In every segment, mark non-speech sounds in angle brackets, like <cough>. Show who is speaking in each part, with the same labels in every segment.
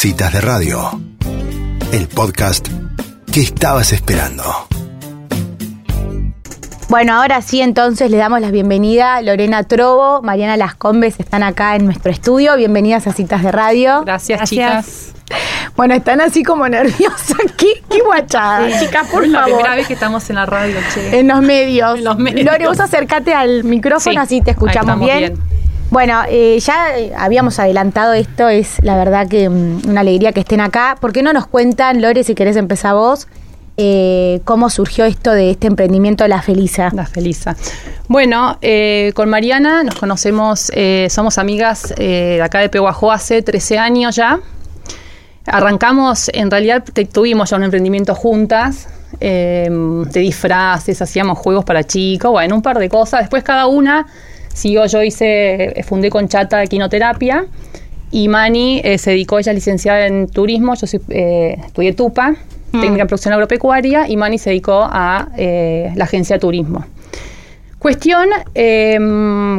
Speaker 1: Citas de Radio, el podcast que estabas esperando.
Speaker 2: Bueno, ahora sí, entonces le damos la bienvenida. Lorena Trobo, Mariana Las Combes están acá en nuestro estudio. Bienvenidas a Citas de Radio.
Speaker 3: Gracias, chicas.
Speaker 2: Bueno, están así como nerviosas. <laughs> ¿Qué, qué guachada, chicas, por
Speaker 3: es la
Speaker 2: favor.
Speaker 3: primera vez que estamos en la radio, che.
Speaker 2: En los medios.
Speaker 3: En los medios.
Speaker 2: Lore, vos acércate al micrófono,
Speaker 3: Sí,
Speaker 2: así te escuchamos
Speaker 3: ahí
Speaker 2: bien.
Speaker 3: estamos bien.
Speaker 2: Bueno, eh, ya eh, habíamos adelantado esto, es la verdad que mm, una alegría que estén acá. ¿Por qué no nos cuentan, Lore, si querés empezar vos, eh, cómo surgió esto de este emprendimiento La Felisa?
Speaker 3: La Felisa. Bueno, eh, con Mariana nos conocemos, eh, somos amigas eh, de acá de Peguajó hace 13 años ya. Arrancamos, en realidad te- tuvimos ya un emprendimiento juntas, eh, de disfraces, hacíamos juegos para chicos, bueno, un par de cosas. Después cada una siguió, yo hice, eh, fundé con Chata Equinoterapia y Mani eh, se dedicó, ella es licenciada en turismo, yo soy, eh, estudié TUPA, técnica en producción agropecuaria, y Mani se dedicó a eh, la agencia de turismo. Cuestión, eh,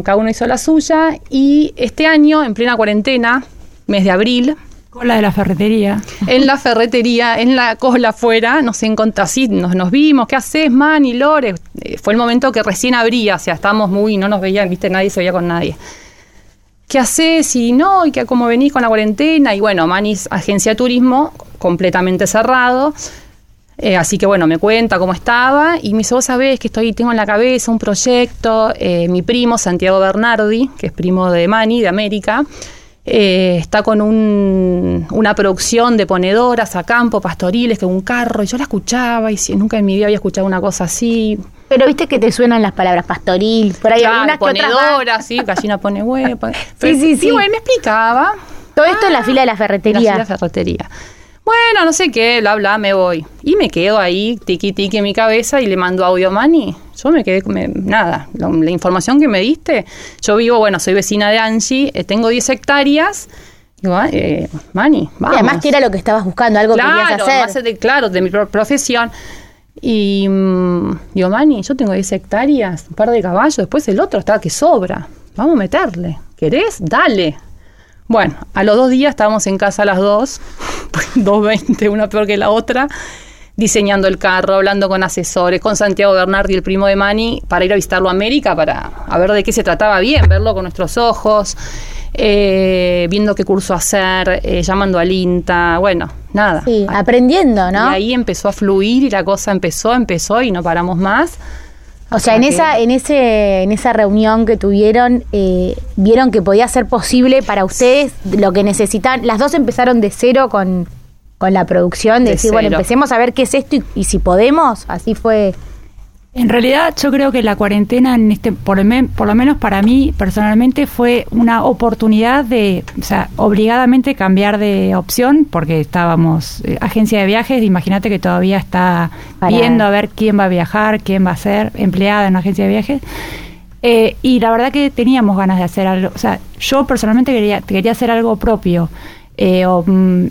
Speaker 3: cada uno hizo la suya y este año, en plena cuarentena, mes de abril,
Speaker 4: Cola de la ferretería.
Speaker 3: en la ferretería, en la cola afuera, nos encontramos así, nos, vimos, ¿qué haces, Mani, Lore? Eh, fue el momento que recién abría, o sea, estábamos muy, no nos veían, viste, nadie se veía con nadie. ¿Qué haces? Y no, y que cómo venís con la cuarentena. Y bueno, Manis, agencia de turismo, completamente cerrado. Eh, así que bueno, me cuenta cómo estaba y me dice, vos sabés que estoy, tengo en la cabeza un proyecto, eh, mi primo Santiago Bernardi, que es primo de Mani, de América, eh, está con un- una producción de ponedoras a campo, pastoriles, que un carro, y yo la escuchaba y si- nunca en mi vida había escuchado una cosa así.
Speaker 2: Pero viste que te suenan las palabras pastoril, por ahí
Speaker 3: Claro,
Speaker 2: algunas
Speaker 3: ponedoras, sí, gallina pone huevo.
Speaker 2: Sí, <laughs> sí, sí.
Speaker 3: Y bueno, me explicaba.
Speaker 2: Todo esto en la fila de la ferretería.
Speaker 3: En la ferretería. Bueno, no sé qué, bla, bla, me voy. Y me quedo ahí, tiqui, tiqui en mi cabeza y le mando audio a Mani. Yo me quedé, me- nada, la, la información que me diste. Yo vivo, bueno, soy vecina de Angie, eh, tengo 10 hectáreas. Digo, ah, eh, Mani,
Speaker 2: Y
Speaker 3: vamos.
Speaker 2: además que era lo que estabas buscando, algo que querías
Speaker 3: Claro,
Speaker 2: hacer.
Speaker 3: más de, claro, de mi pro- profesión. Y mm, digo, Mani, yo tengo 10 hectáreas, un par de caballos, después el otro está que sobra. Vamos a meterle. ¿Querés? Dale. Bueno, a los dos días estábamos en casa a las dos, <laughs> 2.20, una peor que la otra, diseñando el carro, hablando con asesores, con Santiago Bernardi, el primo de Mani, para ir a visitarlo a América, para a ver de qué se trataba bien, verlo con nuestros ojos, eh, viendo qué curso hacer, eh, llamando al INTA, bueno, nada.
Speaker 2: Sí, aprendiendo, ¿no?
Speaker 3: Y ahí empezó a fluir y la cosa empezó, empezó y no paramos más.
Speaker 2: O sea, en esa, en ese, en esa reunión que tuvieron, eh, vieron que podía ser posible para ustedes lo que necesitan. Las dos empezaron de cero con, con la producción, de,
Speaker 3: De
Speaker 2: decir, bueno, empecemos a ver qué es esto y, y si podemos. Así fue.
Speaker 4: En realidad, yo creo que la cuarentena, en este, por, el por lo menos para mí personalmente, fue una oportunidad de, o sea, obligadamente cambiar de opción, porque estábamos, eh, agencia de viajes, imagínate que todavía está
Speaker 2: Parada.
Speaker 4: viendo a ver quién va a viajar, quién va a ser empleada en una agencia de viajes. Eh, y la verdad que teníamos ganas de hacer algo, o sea, yo personalmente quería, quería hacer algo propio. Eh, o, mm,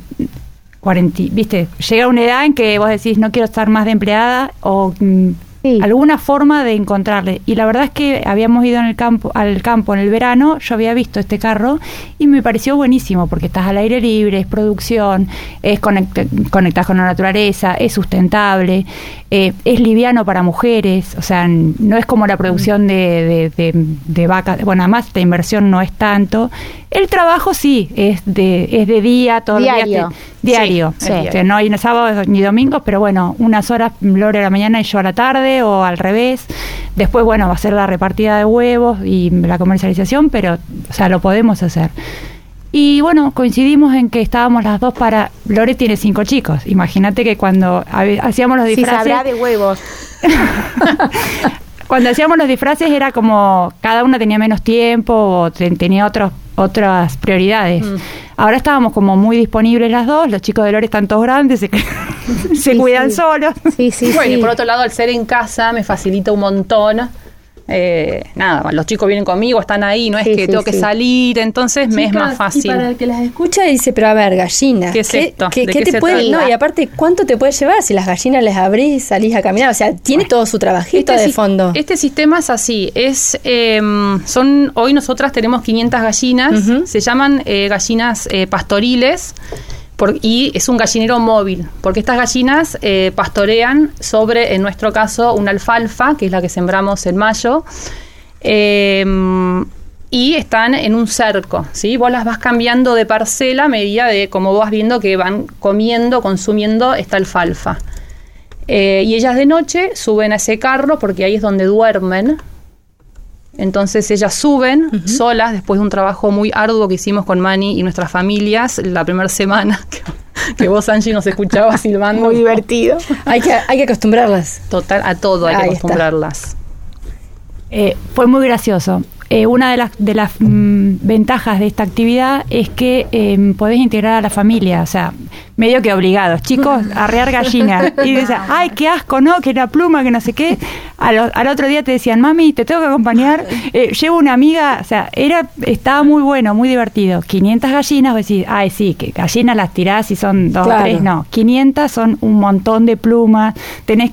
Speaker 4: viste, llega una edad en que vos decís no quiero estar más de empleada o mm,
Speaker 2: Sí.
Speaker 4: alguna forma de encontrarle. Y la verdad es que habíamos ido en el campo, al campo en el verano, yo había visto este carro y me pareció buenísimo porque estás al aire libre, es producción, es conect conectás con la naturaleza, es sustentable, eh, es liviano para mujeres, o sea, no es como la producción de, de, de, de vacas, bueno, además la inversión no es tanto. El trabajo sí, es de, es de día, todo el día
Speaker 2: Diario.
Speaker 4: te- diario.
Speaker 3: Sí,
Speaker 4: sí.
Speaker 3: es
Speaker 4: O
Speaker 3: diario.
Speaker 4: sea, no hay sábados ni domingos, pero bueno, unas horas Lore a la mañana y yo a la tarde o al revés. Después, bueno, va a ser la repartida de huevos y la comercialización, pero, o sea, lo podemos hacer. Y bueno, coincidimos en que estábamos las dos para... Lore tiene cinco chicos. Imagínate que cuando hacíamos los disfraces...
Speaker 2: sabrá de huevos. <laughs>
Speaker 4: Cuando hacíamos los disfraces era como cada una tenía menos tiempo o te- tenía otros otras prioridades.
Speaker 2: Mm.
Speaker 4: Ahora estábamos como muy disponibles las dos, los chicos de Lore están todos grandes, se, <laughs> se
Speaker 2: Sí,
Speaker 4: cuidan
Speaker 2: sí.
Speaker 4: solos.
Speaker 2: Sí, sí, <laughs>
Speaker 3: bueno, y por otro lado, al ser en casa me facilita un montón. Eh, nada, los chicos vienen conmigo, están ahí, no es
Speaker 2: Sí,
Speaker 3: que
Speaker 2: sí,
Speaker 3: tengo que salir, entonces me es más fácil.
Speaker 5: Y para el que las escucha dice, pero a ver, gallina.
Speaker 3: ¿Qué es esto?
Speaker 5: ¿Qué,
Speaker 3: ¿De
Speaker 5: qué
Speaker 3: qué
Speaker 5: te
Speaker 3: se
Speaker 5: puede, no, y aparte, ¿cuánto te puede llevar si las gallinas les abrís y salís a caminar? O sea, tiene todo su trabajito de
Speaker 3: si-
Speaker 5: fondo.
Speaker 3: este sistema es así, es eh, son hoy nosotras tenemos 500 gallinas, se llaman eh, gallinas eh, pastoriles Y es un gallinero móvil, porque estas gallinas eh, pastorean sobre, en nuestro caso, una alfalfa, que es la que sembramos en mayo, eh, y están en un cerco, ¿sí? Vos las vas cambiando de parcela a medida de como vas viendo que van comiendo, consumiendo esta alfalfa. Eh, y ellas de noche suben a ese carro porque ahí es donde duermen. Entonces ellas suben solas después de un trabajo muy arduo que hicimos con Mani y nuestras familias la primera semana <laughs> que, que vos, Angie, nos escuchabas <laughs> silbando.
Speaker 2: Muy divertido.
Speaker 5: Hay que, hay que acostumbrarlas.
Speaker 3: Total, a todo hay que
Speaker 5: Ahí
Speaker 3: acostumbrarlas.
Speaker 4: Eh, fue muy gracioso. Eh, una de las, de las mm, ventajas de esta actividad es que eh, podés integrar a la familia, o sea, medio que obligados. Chicos, <laughs> arrear gallina. Y dices, ay, qué asco, ¿no? Que la pluma, que no sé qué. Al, al otro día te decían, mami, te tengo que acompañar. <laughs> Eh, llevo una amiga, o sea, era estaba muy bueno, muy divertido. 500 gallinas, vos decís, ay, sí, que gallinas las tirás y son dos
Speaker 5: Claro.
Speaker 4: tres. No, 500 son un montón de plumas. Tenés,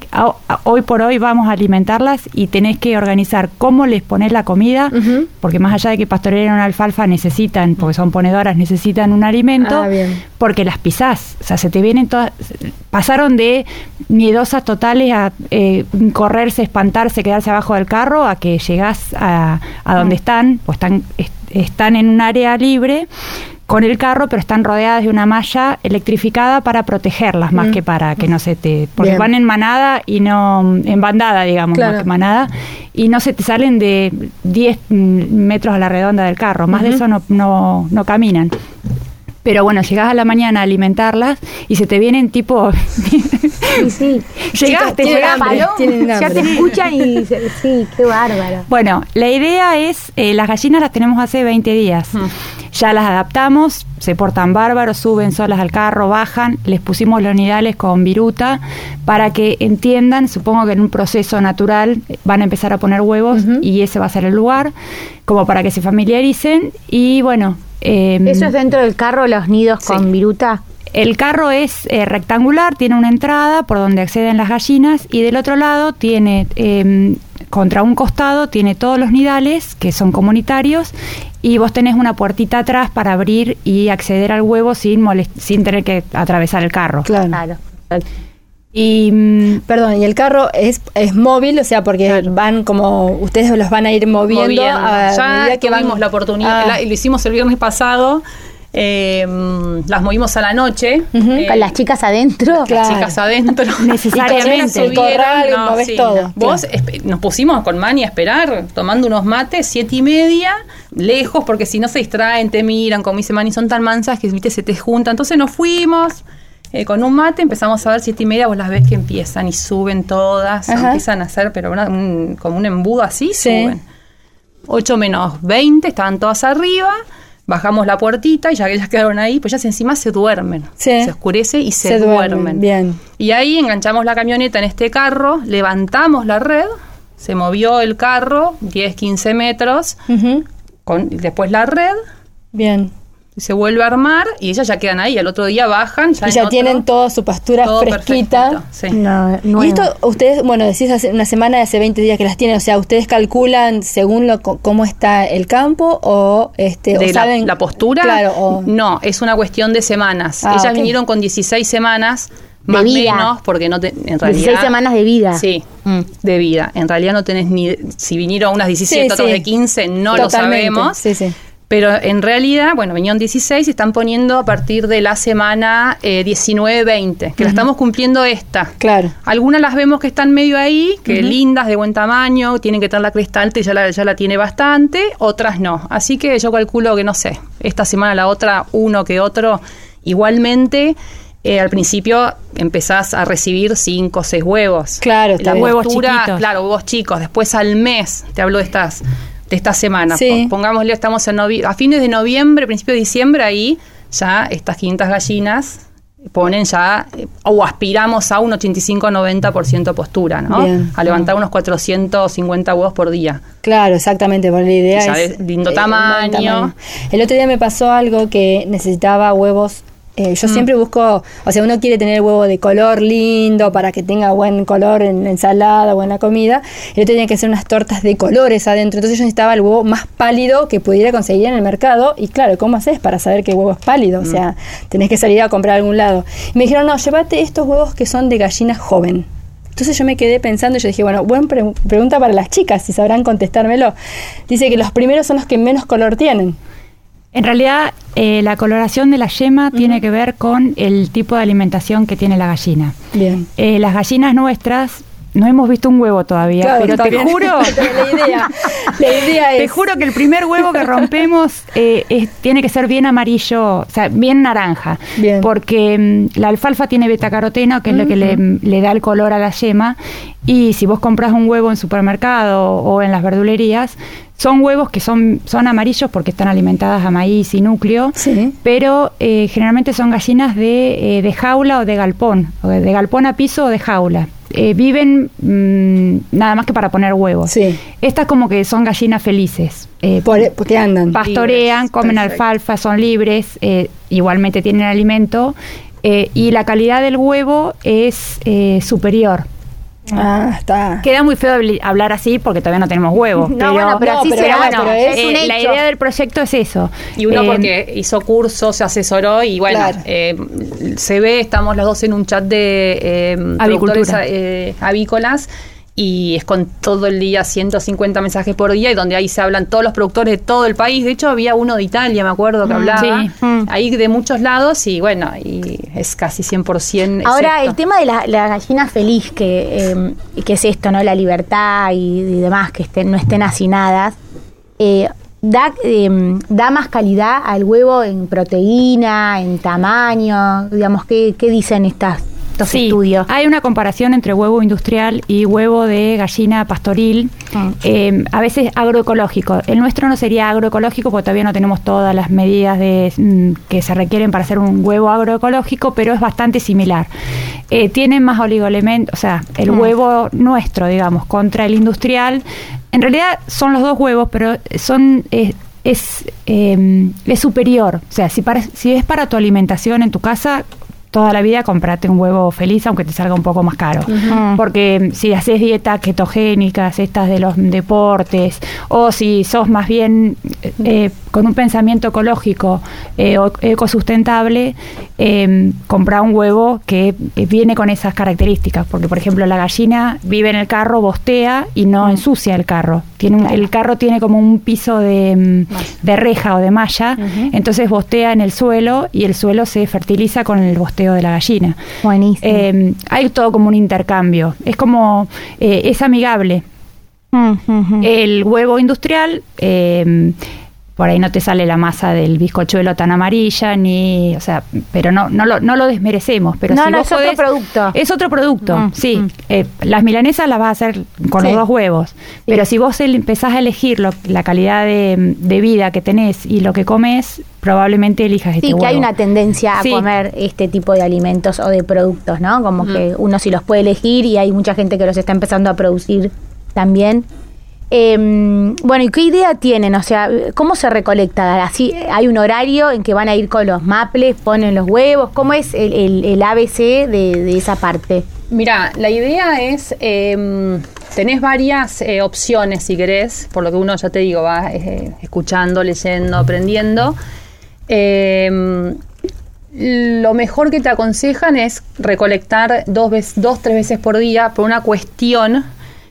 Speaker 4: hoy por hoy vamos a alimentarlas y tenés que organizar cómo les pones la comida, porque más allá de que pastoreen una alfalfa necesitan, porque son ponedoras, necesitan un alimento,
Speaker 5: Ah,
Speaker 4: porque las pisás. O sea, se te vienen todas. Pasaron de miedosas totales a eh, correrse, espantarse, quedarse abajo del carro, a que llegás a, a donde están, pues están, est- están en un área libre con el carro, pero están rodeadas de una malla electrificada para protegerlas, más que para que no se te... Porque
Speaker 5: Bien.
Speaker 4: van en manada y no... en bandada, digamos,
Speaker 5: Claro.
Speaker 4: más que manada, y no se te salen de 10 mm, metros a la redonda del carro, más de eso no, no, no caminan. Pero bueno, llegás a la mañana a alimentarlas y se te vienen tipo... <laughs>
Speaker 2: Sí, sí.
Speaker 4: Llegaste,
Speaker 5: tienen
Speaker 2: Llega
Speaker 5: hambre,
Speaker 2: Paloma,
Speaker 5: tienen
Speaker 2: ya te escuchan y sí, qué bárbaro.
Speaker 4: Bueno, la idea es, eh, las gallinas las tenemos hace 20 días. Ya las adaptamos, se portan bárbaros, suben solas al carro, bajan, les pusimos los nidales con viruta para que entiendan, supongo que en un proceso natural eh, van a empezar a poner huevos y ese va a ser el lugar, como para que se familiaricen y bueno... eh,
Speaker 2: Eso es dentro del carro, los nidos
Speaker 3: Sí.
Speaker 2: con viruta.
Speaker 4: el carro es eh, rectangular, tiene una entrada por donde acceden las gallinas y del otro lado tiene, eh, contra un costado, tiene todos los nidales que son comunitarios y vos tenés una puertita atrás para abrir y acceder al huevo sin, molest- sin tener que atravesar el carro.
Speaker 5: Claro.
Speaker 2: Claro.
Speaker 4: Y mm,
Speaker 5: Perdón, y el carro es, es móvil, o sea, porque van como, ustedes los van a ir moviendo,
Speaker 3: Moviendo.
Speaker 5: a
Speaker 3: ya
Speaker 5: medida que
Speaker 3: tuvimos
Speaker 5: van.
Speaker 3: la oportunidad,
Speaker 5: Ah.
Speaker 3: la- lo hicimos el viernes pasado, eh, las movimos a la noche. Eh,
Speaker 2: Con las chicas adentro.
Speaker 5: Claro.
Speaker 3: las chicas adentro. <laughs>
Speaker 4: Necesariamente.
Speaker 3: Y
Speaker 5: corral, movés todo,
Speaker 3: Vos
Speaker 5: claro.
Speaker 3: nos pusimos con Mani a esperar, tomando unos mates, siete y media, lejos, porque si no se distraen, te miran, como dice Mani, son tan mansas que viste, se te juntan. Entonces nos fuimos. Eh, con un mate empezamos a ver siete y media, vos las ves que empiezan y suben todas,
Speaker 5: Ajá.
Speaker 3: empiezan a hacer, pero una- un- como un embudo así,
Speaker 5: Sí.
Speaker 3: suben. 8 menos 20, estaban todas arriba. Bajamos la puertita y ya que ellas quedaron ahí, pues ellas encima se duermen.
Speaker 5: Sí.
Speaker 3: Se oscurece y se,
Speaker 5: Se duermen,
Speaker 3: duermen.
Speaker 5: bien.
Speaker 3: Y ahí enganchamos la camioneta en este carro, levantamos la red, se movió el carro 10, 15 metros, con, después la red,
Speaker 5: Bien.
Speaker 3: Se vuelve a armar y ellas ya quedan ahí. Al otro día bajan. Ya
Speaker 5: y ya
Speaker 3: otro-
Speaker 5: tienen toda su pastura
Speaker 3: todo
Speaker 5: fresquita.
Speaker 3: sí.
Speaker 2: No, nuevo.
Speaker 5: Y esto, ustedes, bueno, decís hace una semana, hace 20 días que las tienen, o sea, ¿ustedes calculan según lo, co- cómo está el campo o, este, o
Speaker 3: de la,
Speaker 5: saben
Speaker 3: la postura.
Speaker 5: Claro, o,
Speaker 3: No, es una cuestión de semanas.
Speaker 5: Ah,
Speaker 3: Ellas
Speaker 5: ok.
Speaker 3: vinieron con 16 semanas, más o
Speaker 2: vida.
Speaker 3: menos, porque no te, en realidad.
Speaker 2: 16 semanas de vida.
Speaker 3: Sí,
Speaker 2: Mm.
Speaker 3: de vida. En realidad no tenés ni. Si vinieron unas 17,
Speaker 5: Sí,
Speaker 3: otras
Speaker 5: sí.
Speaker 3: de 15, no
Speaker 5: Totalmente,
Speaker 3: lo sabemos.
Speaker 5: Sí, sí.
Speaker 3: Pero en realidad, bueno, vinieron 16 y están poniendo a partir de la semana eh, 19-20, que la estamos cumpliendo esta.
Speaker 5: Claro.
Speaker 3: Algunas las vemos que están medio ahí, que lindas, de buen tamaño, tienen que tener la cresta alta y ya la, ya la tiene bastante, otras no. Así que yo calculo que, no sé, esta semana la otra, uno que otro. Igualmente, eh, al principio empezás a recibir cinco o seis huevos.
Speaker 5: Claro, está.
Speaker 4: Huevos
Speaker 3: postura,
Speaker 4: chiquitos.
Speaker 3: Claro, huevos chicos. Después al mes, te hablo de estas de esta semana.
Speaker 5: Sí.
Speaker 3: Po- Pongámosle, estamos en a fines de noviembre, principio de diciembre, ahí ya estas 500 gallinas ponen ya, eh, o aspiramos a un 85-90% postura, ¿no?
Speaker 5: Bien.
Speaker 3: A levantar unos 450 huevos por día.
Speaker 5: Claro, exactamente, porque la idea
Speaker 3: Ya
Speaker 5: es...
Speaker 3: lindo
Speaker 5: eh,
Speaker 3: tamaño.
Speaker 5: El otro día me pasó algo que necesitaba huevos Eh, yo siempre busco, o sea, uno quiere tener el huevo de color lindo para que tenga buen color en la ensalada o en la comida. Y el otro tenía que hacer unas tortas de colores adentro. Entonces yo necesitaba el huevo más pálido que pudiera conseguir en el mercado. Y claro, ¿cómo haces para saber el huevo es pálido? O sea, tenés que salir a comprar a algún lado. Y me dijeron, no, llévate estos huevos que son de gallina joven. Entonces yo me quedé pensando y yo dije, bueno, buena pre- pregunta para las chicas, si sabrán contestármelo. Dice que los primeros son los que menos color tienen.
Speaker 4: En realidad, eh, la coloración de la yema tiene que ver con el tipo de alimentación que tiene la gallina.
Speaker 5: Bien.
Speaker 4: Eh, las gallinas nuestras, no hemos visto un huevo todavía,
Speaker 5: Claro,
Speaker 4: pero te
Speaker 5: bien.
Speaker 4: juro, <laughs>
Speaker 5: la idea, la idea es...
Speaker 4: te juro que el primer huevo que rompemos eh, es- tiene que ser bien amarillo, o sea, bien naranja,
Speaker 5: Bien.
Speaker 4: porque mm, la alfalfa tiene betacaroteno, que es lo que le, le da el color a la yema, y si vos compras un huevo en supermercado o en las verdulerías, son huevos que son, son amarillos porque están alimentadas a maíz y núcleo,
Speaker 5: Sí.
Speaker 4: pero eh, generalmente son gallinas de, eh, de jaula o de galpón, o de galpón a piso o de jaula. Eh, viven mm, nada más que para poner huevos.
Speaker 5: Sí.
Speaker 4: Estas como que son gallinas felices. Eh,
Speaker 5: Por- porque andan.
Speaker 4: pastorean,
Speaker 3: Libres,
Speaker 4: comen alfalfa, son libres, eh, igualmente tienen alimento eh, y la calidad del huevo es eh, superior.
Speaker 5: Ah, está.
Speaker 4: Queda muy feo habl- hablar así porque todavía no tenemos huevos. <laughs>
Speaker 2: No, bueno, pero así
Speaker 5: pero
Speaker 2: será,
Speaker 5: bueno, pero
Speaker 2: es
Speaker 4: eh,
Speaker 2: un
Speaker 4: la
Speaker 2: hecho.
Speaker 4: idea del proyecto es eso.
Speaker 3: Y uno
Speaker 4: Eh,
Speaker 3: porque hizo cursos, se asesoró y bueno,
Speaker 5: Claro.
Speaker 3: eh, se ve, estamos los dos en un chat de eh, productores
Speaker 4: Avicultura.
Speaker 3: eh, avícolas y es con todo el día 150 mensajes por día y donde ahí se hablan todos los productores de todo el país. De hecho, había uno de Italia, me acuerdo, que hablaba.
Speaker 4: sí.
Speaker 2: Mm.
Speaker 3: Ahí de muchos lados y bueno, y es casi 100%
Speaker 2: Ahora,
Speaker 3: es
Speaker 2: el tema de la, la gallina feliz, que, eh, que es esto, ¿no? La libertad y, y demás, que estén, no estén hacinadas, eh, da, eh, da más calidad al huevo en proteína, en tamaño, digamos, ¿qué, qué dicen estas, estos
Speaker 4: Sí,
Speaker 2: estudios?
Speaker 4: Hay una comparación entre huevo industrial y huevo de gallina pastoril,
Speaker 2: Mm.
Speaker 4: eh, a veces agroecológico. El nuestro no sería agroecológico porque todavía no tenemos todas las medidas de, mm, que se requieren para hacer un huevo agroecológico, pero es bastante similar. Eh, tienen más oligoelementos, o sea, el
Speaker 2: Mm.
Speaker 4: huevo nuestro, digamos, contra el industrial. En realidad son los dos huevos, pero son... eh, es, eh, es superior. O sea, si, para, si es para tu alimentación en tu casa, toda la vida comprate un huevo feliz aunque te salga un poco más caro. Porque si haces dietas ketogénicas, estas de los deportes, o si sos más bien eh, con un pensamiento ecológico eh, o ecosustentable, eh, compra un huevo que eh, viene con esas características. Porque, por ejemplo, la gallina vive en el carro, bostea y no ensucia el carro. Tiene un- El carro tiene como un piso de, mm, de reja o de malla, entonces bostea en el suelo y el suelo se fertiliza con el bosteo de la gallina.
Speaker 2: Buenísimo.
Speaker 4: Eh, hay todo como un intercambio. Es como, eh, es amigable.
Speaker 2: Mm.
Speaker 4: El huevo industrial, eh, por ahí no te sale la masa del bizcochuelo tan amarilla, ni, o sea, pero no, no, lo, no lo desmerecemos. Pero
Speaker 2: No,
Speaker 4: si
Speaker 2: no,
Speaker 4: vos
Speaker 2: es otro producto.
Speaker 4: Es otro producto,
Speaker 2: Mm,
Speaker 4: sí.
Speaker 2: mm.
Speaker 4: Eh, las milanesas las vas a hacer con
Speaker 5: Sí.
Speaker 4: los dos huevos. Pero si vos empezás a elegir lo- la calidad de, de vida que tenés y lo que comes, probablemente elijas este
Speaker 2: Sí,
Speaker 4: huevo.
Speaker 2: que hay una tendencia a
Speaker 4: Sí.
Speaker 2: comer este tipo de alimentos o de productos, ¿no? Como que uno sí los puede elegir y hay mucha gente que los está empezando a producir también. Eh, bueno, ¿y qué idea tienen? O sea, ¿cómo se recolecta? ¿Así hay un horario en que van a ir con los maples, ponen los huevos? ¿Cómo es el, ABC de, esa parte?
Speaker 3: Mira, la idea es, eh, tenés varias eh, opciones si querés, por lo que uno ya te digo, va eh, escuchando, leyendo, aprendiendo. Eh, lo mejor que te aconsejan es recolectar dos, veces, dos tres veces por día por una cuestión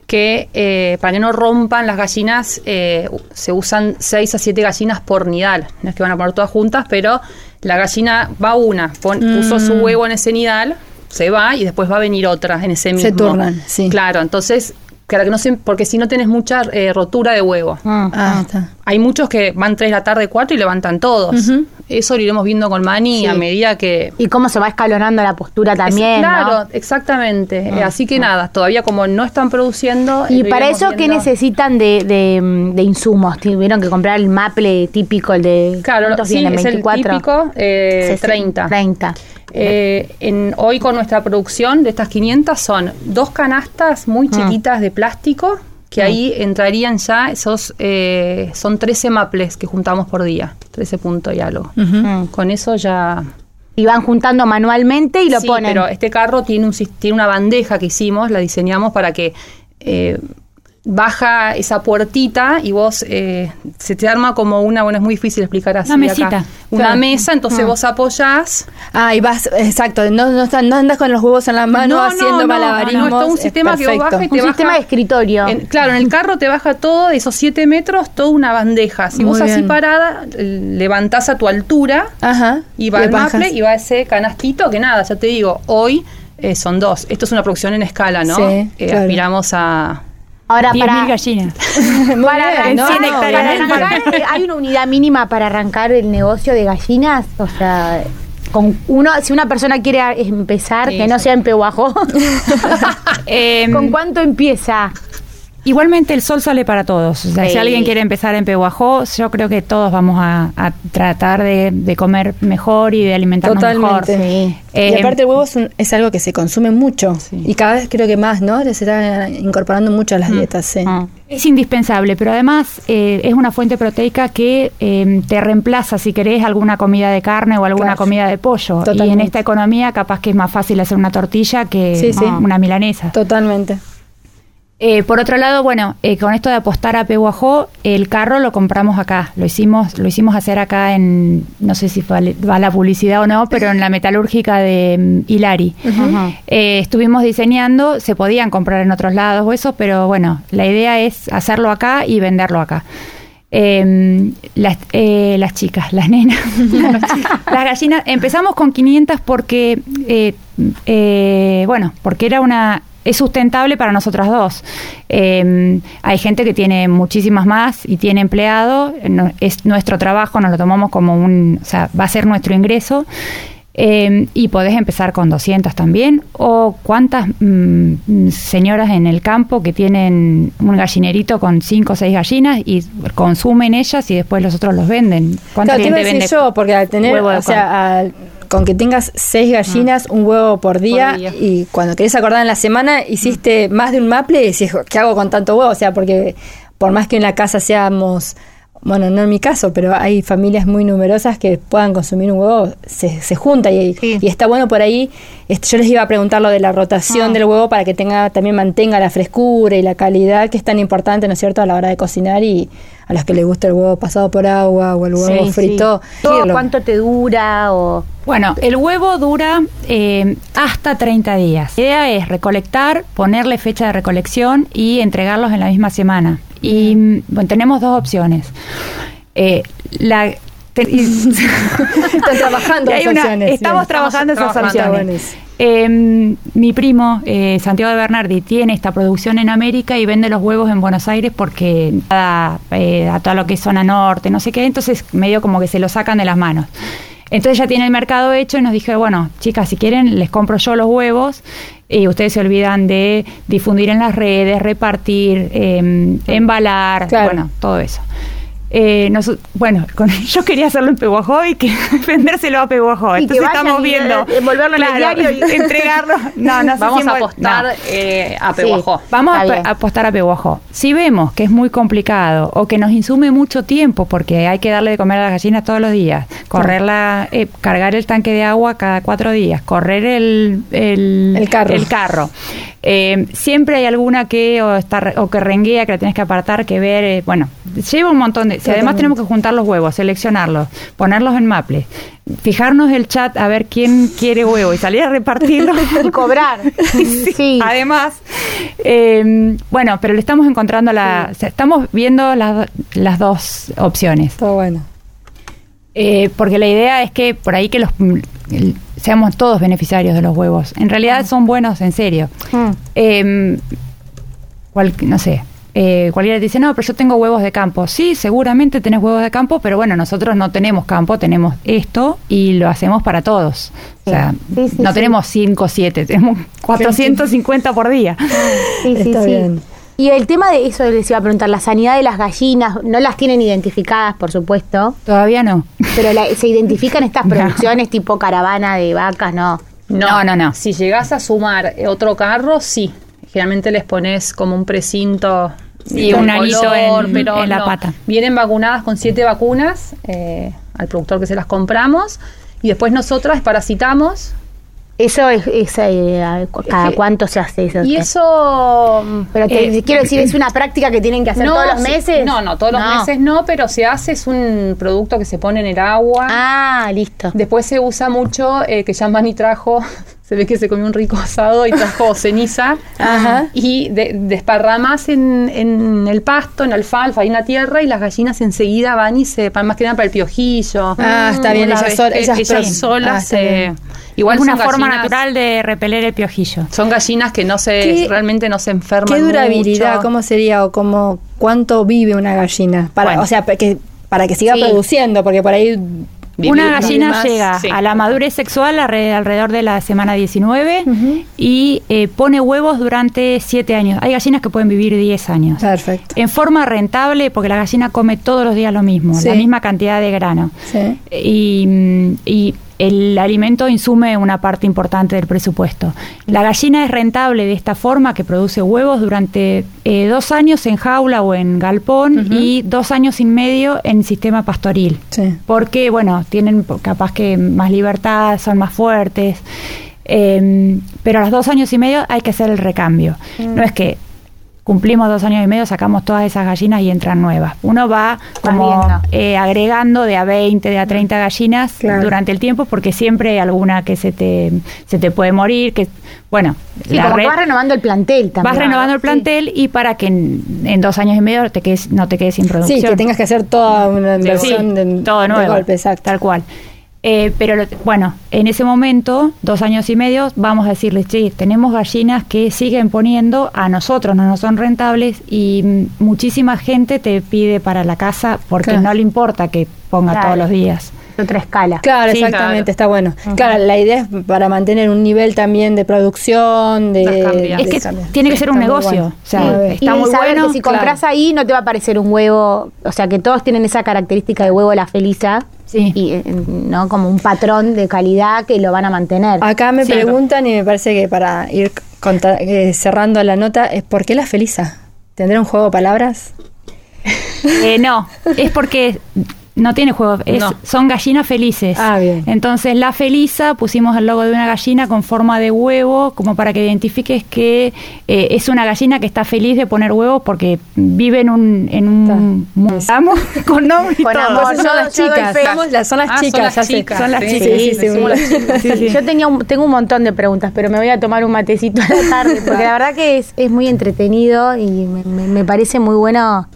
Speaker 3: que eh, para que no rompan las gallinas eh, se usan seis a siete gallinas por nidal. No es que van a poner todas juntas, pero la gallina va una, pon- puso su huevo en ese nidal, se va y después va a venir otra en ese mismo.
Speaker 5: Se turnan, sí.
Speaker 3: Claro, entonces, claro que no se, porque si no tenés mucha eh, rotura de huevo.
Speaker 5: Ah, está.
Speaker 3: Hay muchos que van tres de la tarde, cuatro y levantan todos. Eso lo iremos viendo con Mani
Speaker 2: Sí.
Speaker 3: a medida que...
Speaker 2: Y cómo se va escalonando la postura
Speaker 3: Es-
Speaker 2: también,
Speaker 3: claro,
Speaker 2: ¿no?
Speaker 3: exactamente. Eh, Así que nada, todavía como no están produciendo...
Speaker 2: Y para eso, ¿qué necesitan de, de, de insumos? Tuvieron que comprar el maple típico, el de...
Speaker 3: Claro,
Speaker 2: ¿cuántos
Speaker 3: sí,
Speaker 2: vienen?
Speaker 3: es el
Speaker 2: 24.
Speaker 3: típico, eh, 30.
Speaker 2: 30.
Speaker 3: Eh, en, hoy con nuestra producción de estas 500 son dos canastas muy chiquitas de plástico, que ahí entrarían ya esos, eh, son 13 maples que juntamos por día, 13 puntos y algo.
Speaker 2: Mm.
Speaker 3: Con eso ya
Speaker 2: Y van juntando manualmente y lo
Speaker 3: Sí,
Speaker 2: ponen.
Speaker 3: pero este carro tiene, un, tiene una bandeja que hicimos, la diseñamos para que eh, baja esa puertita y vos eh, se te arma como una, bueno, es muy difícil explicar así.
Speaker 4: Una
Speaker 3: acá.
Speaker 4: mesita.
Speaker 3: Una
Speaker 5: Claro.
Speaker 3: mesa, entonces vos apoyás.
Speaker 5: Ah, y vas, exacto, no, no, no andas con los huevos en la mano haciendo malabarismos.
Speaker 3: no, es todo un
Speaker 5: es
Speaker 3: sistema que vos bajas y te
Speaker 2: un
Speaker 3: baja-
Speaker 2: sistema de escritorio.
Speaker 3: En- claro, en el carro te baja todo, de esos siete metros, toda una bandeja. Si
Speaker 5: Muy
Speaker 3: vos así
Speaker 5: bien.
Speaker 3: parada, eh, levantás a tu altura
Speaker 5: Ajá.
Speaker 3: y va
Speaker 5: bajas.
Speaker 3: maple y va ese canastito que nada, ya te digo, hoy eh, son dos. Esto es una producción en escala, ¿no?
Speaker 5: Sí,
Speaker 3: Eh,
Speaker 5: claro.
Speaker 3: Aspiramos a...
Speaker 2: Ahora,
Speaker 4: 10.000
Speaker 2: para,
Speaker 4: gallinas. <laughs>
Speaker 2: Para
Speaker 5: ¿no?
Speaker 4: hectáreas
Speaker 2: para arrancar, eh, ¿hay una unidad mínima para arrancar el negocio de gallinas? O sea, con uno, si una persona quiere empezar,
Speaker 3: Sí,
Speaker 2: que no
Speaker 3: sí.
Speaker 2: sea en Pehuajo, <laughs>
Speaker 4: Em,
Speaker 2: ¿con cuánto empieza?
Speaker 4: Igualmente el sol sale para todos. O sea,
Speaker 2: Sí.
Speaker 4: si alguien quiere empezar en Pehuajó, yo creo que todos vamos a, a tratar de, de comer mejor y de alimentarnos
Speaker 5: Totalmente.
Speaker 4: mejor.
Speaker 2: Sí.
Speaker 4: Eh,
Speaker 5: y aparte el huevo es, un- es algo que se consume mucho y cada vez creo que más, ¿no? Se está incorporando mucho a las dietas, sí.
Speaker 2: Mm.
Speaker 4: Es indispensable, pero además eh, es una fuente proteica que eh, te reemplaza, si querés, alguna comida de carne o alguna
Speaker 5: Claro.
Speaker 4: comida de pollo. Y en
Speaker 5: Totalmente.
Speaker 4: esta economía capaz que es más fácil hacer una tortilla que
Speaker 5: Sí, sí.
Speaker 4: una milanesa.
Speaker 5: Totalmente.
Speaker 4: Eh, por otro lado, bueno, eh, con esto de apostar a Pehuajó, el carro lo compramos acá. Lo hicimos, lo hicimos hacer acá en, no sé si va la publicidad o no, pero en la metalúrgica de mm, Hilari. Eh, estuvimos diseñando, se podían comprar en otros lados o eso, pero bueno, la idea es hacerlo acá y venderlo acá. Las, eh, las chicas, las nenas, <laughs> las gallinas. Empezamos con 500 porque, eh, eh, bueno, porque era una es sustentable para nosotras dos. Eh, hay gente que tiene muchísimas más y tiene empleado. no- es nuestro trabajo, nos lo tomamos como un, o sea, va a ser nuestro ingreso. Eh, y podés empezar con 200 también. O cuántas mm, señoras en el campo que tienen un gallinerito con 5 o 6 gallinas y consumen ellas y después los otros los venden. ¿Cuánta
Speaker 5: Claro,
Speaker 4: gente vende
Speaker 5: yo, porque al tener, o sea, al- con que tengas seis gallinas, un huevo por día,
Speaker 3: Por día.
Speaker 5: y cuando querés acordar en la semana, hiciste más de un maple y decís, ¿qué hago con tanto huevo? O sea, porque por más que en la casa seamos, bueno, no en mi caso, pero hay familias muy numerosas que puedan consumir un huevo, se, se junta y,
Speaker 2: Sí.
Speaker 5: y está bueno por ahí. Este, yo les iba a preguntar lo de la rotación
Speaker 2: Ah.
Speaker 5: del huevo para que tenga también mantenga la frescura y la calidad que es tan importante, ¿no es cierto?, a la hora de cocinar y a los que les gusta el huevo pasado por agua o el huevo
Speaker 2: Sí,
Speaker 5: frito.
Speaker 2: sí. ¿Cuánto te dura? o
Speaker 4: Bueno, el huevo dura eh, hasta 30 días. La idea es recolectar, ponerle fecha de recolección y entregarlos en la misma semana. Y bueno, tenemos dos opciones. Eh, la, y- <laughs>
Speaker 5: Están trabajando
Speaker 4: y <laughs> hay
Speaker 5: esas
Speaker 4: una-
Speaker 5: opciones,
Speaker 4: estamos
Speaker 5: bien.
Speaker 4: trabajando esas
Speaker 3: trabajando,
Speaker 4: opciones. Eh, mi primo, eh, Santiago de Bernardi, tiene esta producción en América y vende los huevos en Buenos Aires porque a, eh, a todo lo que es zona norte, no sé qué, entonces medio como que se lo sacan de las manos. Entonces ya tiene el mercado hecho y nos dije, bueno, chicas, si quieren, les compro yo los huevos y ustedes se olvidan de difundir en las redes, repartir, eh, embalar,
Speaker 5: Claro.
Speaker 4: bueno, todo eso. Eh, noso- bueno, con- <laughs> yo quería hacerlo en Peguajó y que <laughs> vendérselo a Peguajó.
Speaker 2: Y que
Speaker 4: Entonces estamos
Speaker 2: y,
Speaker 4: viendo.
Speaker 2: eh, envolverlo en el diario y- <laughs>
Speaker 4: entregarlo. No, no
Speaker 3: Vamos
Speaker 4: si
Speaker 3: a apostar
Speaker 4: no.
Speaker 3: eh, a
Speaker 2: Sí.
Speaker 3: Pehuajó.
Speaker 4: Vamos a apostar a Peguajó. Si vemos que es muy complicado o que nos insume mucho tiempo porque hay que darle de comer a las gallinas todos los días, correrla, eh, cargar el tanque de agua cada cuatro días, correr el, el,
Speaker 5: El carro.
Speaker 4: el carro. Eh, siempre hay alguna que o, está, o que renguea, que la tienes que apartar, que ver. eh, bueno, lleva un montón de. Si además tenemos que juntar los huevos, seleccionarlos, ponerlos en maple, fijarnos el chat a ver quién quiere huevo y salir a repartirlos. <laughs>
Speaker 2: y cobrar. <laughs> sí.
Speaker 4: Además, eh, bueno, pero le estamos encontrando la. o sea, estamos viendo las, las dos opciones.
Speaker 5: Está bueno.
Speaker 4: Eh, porque la idea es que por ahí que los el- seamos todos beneficiarios de los huevos. En realidad son buenos, en serio.
Speaker 2: Mm.
Speaker 4: Eh, cual- no sé. eh, cualquiera te dice, no, pero yo tengo huevos de campo. Sí, seguramente tenés huevos de campo, pero bueno, nosotros no tenemos campo, tenemos esto y lo hacemos para todos. O sea,
Speaker 2: Sí, sí,
Speaker 4: no tenemos 5 o 7, tenemos 450 por día.
Speaker 2: Sí, <laughs> sí,
Speaker 5: Está
Speaker 2: sí.
Speaker 5: bien.
Speaker 2: Y el tema de eso les iba a preguntar, la sanidad de las gallinas, no las tienen identificadas, por supuesto,
Speaker 4: Todavía no.
Speaker 2: pero la- se identifican estas <laughs> producciones tipo caravana de vacas, ¿no?
Speaker 4: No, no, no.
Speaker 3: Si llegás a sumar otro carro, sí. Generalmente les pones como un precinto.
Speaker 4: Sí, un anillo en-
Speaker 3: pero
Speaker 4: en la
Speaker 3: no.
Speaker 4: pata.
Speaker 3: Vienen vacunadas con siete vacunas eh, al productor que se las compramos. y después nosotras parasitamos
Speaker 2: Eso es, es, eh, cada cuánto se hace eso.
Speaker 3: y eso
Speaker 2: Pero te-
Speaker 3: eh,
Speaker 2: quiero decir, es una práctica que tienen que hacer todos los meses.
Speaker 3: No, no, todos los meses no, pero se hace, es un producto que se pone en el agua.
Speaker 2: Ah, listo.
Speaker 3: Después se usa mucho, eh, que ya Mani trajo, se ve que se comió un rico asado y trajo <laughs> ceniza.
Speaker 5: Ajá.
Speaker 3: Y de, desparramas en, en el pasto, en alfalfa, ahí en la tierra, y las gallinas enseguida van y se, más que nada para el piojillo.
Speaker 5: Ah, está bien,
Speaker 3: Una
Speaker 5: ellas
Speaker 3: que
Speaker 5: ellas
Speaker 3: ellas solas
Speaker 5: Ah,
Speaker 3: se-
Speaker 5: bien.
Speaker 3: Igual
Speaker 4: es una forma
Speaker 3: gallinas-
Speaker 4: natural de repeler el piojillo.
Speaker 3: Son gallinas que no se,
Speaker 5: ¿Qué-
Speaker 3: realmente no se enferman
Speaker 5: ¿Qué durabilidad?
Speaker 3: mucho.
Speaker 5: ¿Cómo sería o cómo cuánto vive una gallina? Para,
Speaker 3: Bueno.
Speaker 5: o sea, para que, para que siga
Speaker 2: Sí.
Speaker 5: produciendo, porque por ahí
Speaker 3: Vivir
Speaker 4: Una gallina
Speaker 3: más-
Speaker 4: llega
Speaker 3: sí.
Speaker 4: a la madurez sexual alre- alrededor de la semana 19
Speaker 5: Ujú.
Speaker 4: y eh, pone huevos durante 7 años. Hay gallinas que pueden vivir 10 años.
Speaker 5: perfecto.
Speaker 4: En forma rentable, porque la gallina come todos los días lo mismo,
Speaker 5: Sí.
Speaker 4: la misma cantidad de grano.
Speaker 5: Sí.
Speaker 4: Y, mm, y el alimento insume una parte importante del presupuesto. La gallina es rentable de esta forma, que produce huevos durante eh, dos años en jaula o en galpón y dos años y medio en sistema pastoril.
Speaker 5: Sí.
Speaker 4: Porque, bueno, tienen capaz que más libertad, son más fuertes. eh, pero a los dos años y medio hay que hacer el recambio. No es que cumplimos dos años y medio, sacamos todas esas gallinas y entran nuevas. Uno va como eh, agregando de a 20, de a 30 gallinas
Speaker 5: Claro.
Speaker 4: durante el tiempo, porque siempre hay alguna que se te, se te puede morir, que, bueno,
Speaker 2: Sí, como
Speaker 4: red-
Speaker 2: vas renovando el plantel también.
Speaker 4: vas renovando el
Speaker 2: Sí.
Speaker 4: plantel y para que en, en dos años y medio te quedes, no te quedes sin producción.
Speaker 5: Sí, que tengas que hacer toda una inversión
Speaker 4: Sí,
Speaker 5: de,
Speaker 4: todo
Speaker 5: de
Speaker 4: nuevo,
Speaker 5: golpe, exacto.
Speaker 4: tal cual. Eh, pero lo- bueno, en ese momento, dos años y medio, vamos a decirles, sí, tenemos gallinas que siguen poniendo, a nosotros no nos son rentables y mm, muchísima gente te pide para la casa porque
Speaker 5: Claro.
Speaker 4: no le importa que ponga
Speaker 2: Claro.
Speaker 4: todos los días.
Speaker 2: Otra escala.
Speaker 5: Claro,
Speaker 4: Sí,
Speaker 5: exactamente,
Speaker 3: claro.
Speaker 5: está bueno. Claro, la idea es para mantener un nivel también de producción, de... De
Speaker 4: Es que tiene que ser un
Speaker 5: está
Speaker 4: negocio.
Speaker 5: bueno.
Speaker 4: O sea,
Speaker 5: Sí.
Speaker 4: está
Speaker 2: y
Speaker 4: muy
Speaker 2: saber
Speaker 4: bueno.
Speaker 2: que si compras
Speaker 5: claro.
Speaker 2: ahí no te va a parecer un huevo, o sea que todos tienen esa característica de huevo la feliza,
Speaker 4: Sí.
Speaker 2: y eh, no como un patrón de calidad que lo van a mantener.
Speaker 5: Acá me
Speaker 4: Sí.
Speaker 5: preguntan y me parece que para ir conta- eh, cerrando la nota es ¿por qué la Felisa? ¿Tendrá un juego de palabras?
Speaker 4: Eh, no, <laughs> es porque no tiene juego, es-
Speaker 3: No.
Speaker 4: son gallinas felices.
Speaker 5: Ah, bien.
Speaker 4: Entonces la felisa pusimos el logo de una gallina con forma de huevo, como para que identifiques que eh, es una gallina que está feliz de poner huevos porque vive en un, en un con nombre y
Speaker 2: Con
Speaker 4: todo.
Speaker 2: amor.
Speaker 5: Son
Speaker 2: yo-
Speaker 5: las
Speaker 2: yo doy
Speaker 5: chicas, son las
Speaker 3: Ah, son
Speaker 5: chicas,
Speaker 3: las
Speaker 5: ya sé.
Speaker 3: chicas,
Speaker 5: Son las
Speaker 3: sí,
Speaker 5: chicas,
Speaker 3: sí,
Speaker 5: sí, sí,
Speaker 3: decimos las
Speaker 5: sí, sí, sí.
Speaker 2: Yo tenía un- tengo un montón de preguntas, pero me voy a tomar un matecito a la tarde, porque la verdad que es, es muy entretenido y me, me- me parece muy bueno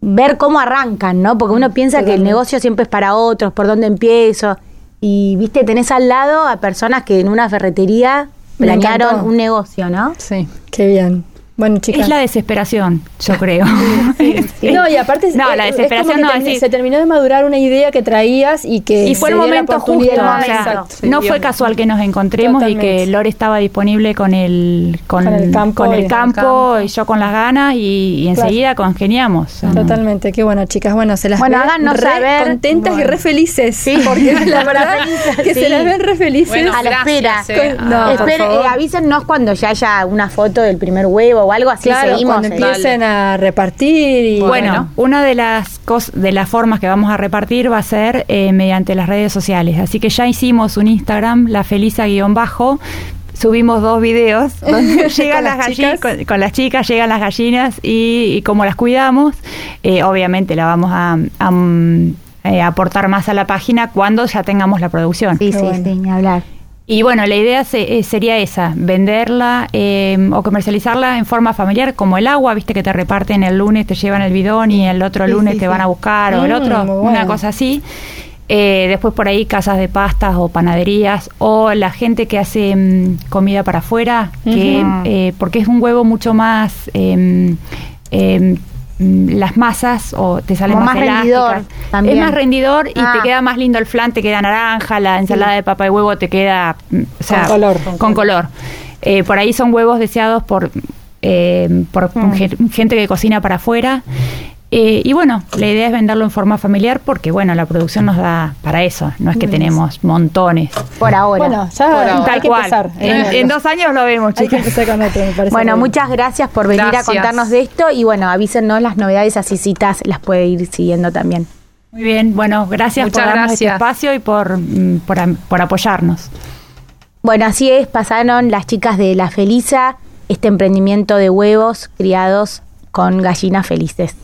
Speaker 2: ver cómo arrancan, ¿no? Porque uno piensa que el negocio siempre es para otros, por dónde empiezo. Y, viste, tenés al lado a personas que en una ferretería planearon un negocio, ¿no?
Speaker 3: Sí.
Speaker 5: Qué bien. Bueno, chicas.
Speaker 4: Es la desesperación, yo creo. <laughs> <laughs>
Speaker 5: No, y aparte
Speaker 4: No,
Speaker 5: es-
Speaker 4: la
Speaker 5: es
Speaker 4: desesperación
Speaker 5: como
Speaker 4: no,
Speaker 5: se terminó de madurar una idea que traías y que
Speaker 4: Y fue el momento justo,
Speaker 5: oportunidad.
Speaker 4: o sea,
Speaker 5: Exacto.
Speaker 4: no fue casual que nos encontremos y que Lore estaba disponible con el con,
Speaker 5: Con el campo
Speaker 4: con el
Speaker 5: y-
Speaker 4: campo
Speaker 3: campo.
Speaker 4: y yo con las ganas y, y enseguida congeniamos. O sea,
Speaker 5: Totalmente, qué bueno, chicas. Bueno, se las
Speaker 2: Bueno,
Speaker 5: ve
Speaker 2: háganos
Speaker 5: re
Speaker 2: saber.
Speaker 5: contentas y re felices.
Speaker 2: Sí.
Speaker 5: porque <laughs> la verdad que se las ven re felices.
Speaker 3: Bueno,
Speaker 2: a la
Speaker 3: gracias,
Speaker 2: espera.
Speaker 3: eh.
Speaker 5: Con- no,
Speaker 3: Ah,
Speaker 5: por
Speaker 2: Esperen,
Speaker 5: favor.
Speaker 2: eh, avísennos cuando ya haya una foto del primer huevo o algo así
Speaker 5: claro,
Speaker 2: seguimos.
Speaker 5: cuando
Speaker 2: en-
Speaker 5: empiecen a repartir y
Speaker 4: Bueno,
Speaker 3: Bueno.
Speaker 4: una de las cos- de las formas que vamos a repartir va a ser eh, mediante las redes sociales. Así que ya hicimos un Instagram, la Felisa-bajo. Subimos dos videos <laughs> donde llegan
Speaker 5: las
Speaker 4: gallinas, con, con las chicas, llegan las gallinas y, y cómo las cuidamos. Eh, obviamente la vamos a, a, mm, eh, aportar más a la página cuando ya tengamos la producción.
Speaker 2: Sí,
Speaker 5: Qué
Speaker 2: sí,
Speaker 5: bueno.
Speaker 2: hablar.
Speaker 4: Y bueno, la idea se- eh, sería esa, venderla eh, o comercializarla en forma familiar, como el agua, viste que te reparten el lunes, te llevan el bidón y el otro
Speaker 5: Sí,
Speaker 4: lunes
Speaker 5: sí,
Speaker 4: te
Speaker 5: sí.
Speaker 4: van a buscar o el
Speaker 5: Mm,
Speaker 4: otro, una cosa así. Eh, después por ahí casas de pastas o panaderías o la gente que hace mm, comida para afuera, que, eh, porque es un huevo mucho más... em, em, las masas o te salen
Speaker 2: Como
Speaker 4: más,
Speaker 2: más rendidor también.
Speaker 4: Es más rendidor y
Speaker 2: Ah.
Speaker 4: te queda más lindo el flan, te queda naranja, la ensalada de papa y huevo te queda mm, o sea,
Speaker 5: Con color.
Speaker 4: Con color. Eh, por ahí son huevos deseados por, eh, por
Speaker 2: Mm.
Speaker 4: gen- gente que cocina para afuera. Eh, y bueno, la idea es venderlo en forma familiar porque, bueno, la producción nos da para eso. No es que tenemos montones.
Speaker 2: Por ahora.
Speaker 5: Bueno, ya
Speaker 3: Por ahora.
Speaker 5: hay
Speaker 4: Tal
Speaker 5: que
Speaker 4: cual.
Speaker 5: empezar.
Speaker 4: En, en dos años lo vemos,
Speaker 5: Hay que
Speaker 4: chicas.
Speaker 5: con otro, me parece.
Speaker 2: Bueno, muchas gracias por venir
Speaker 3: Gracias.
Speaker 2: a contarnos de esto y bueno, avísennos las novedades, así citas las puede ir siguiendo también.
Speaker 4: Muy bien, bueno, gracias
Speaker 3: Muchas
Speaker 4: por darnos este espacio y por, mm, por, por apoyarnos.
Speaker 2: Bueno, así es, pasaron las chicas de La Felisa, este emprendimiento de huevos criados con gallinas felices.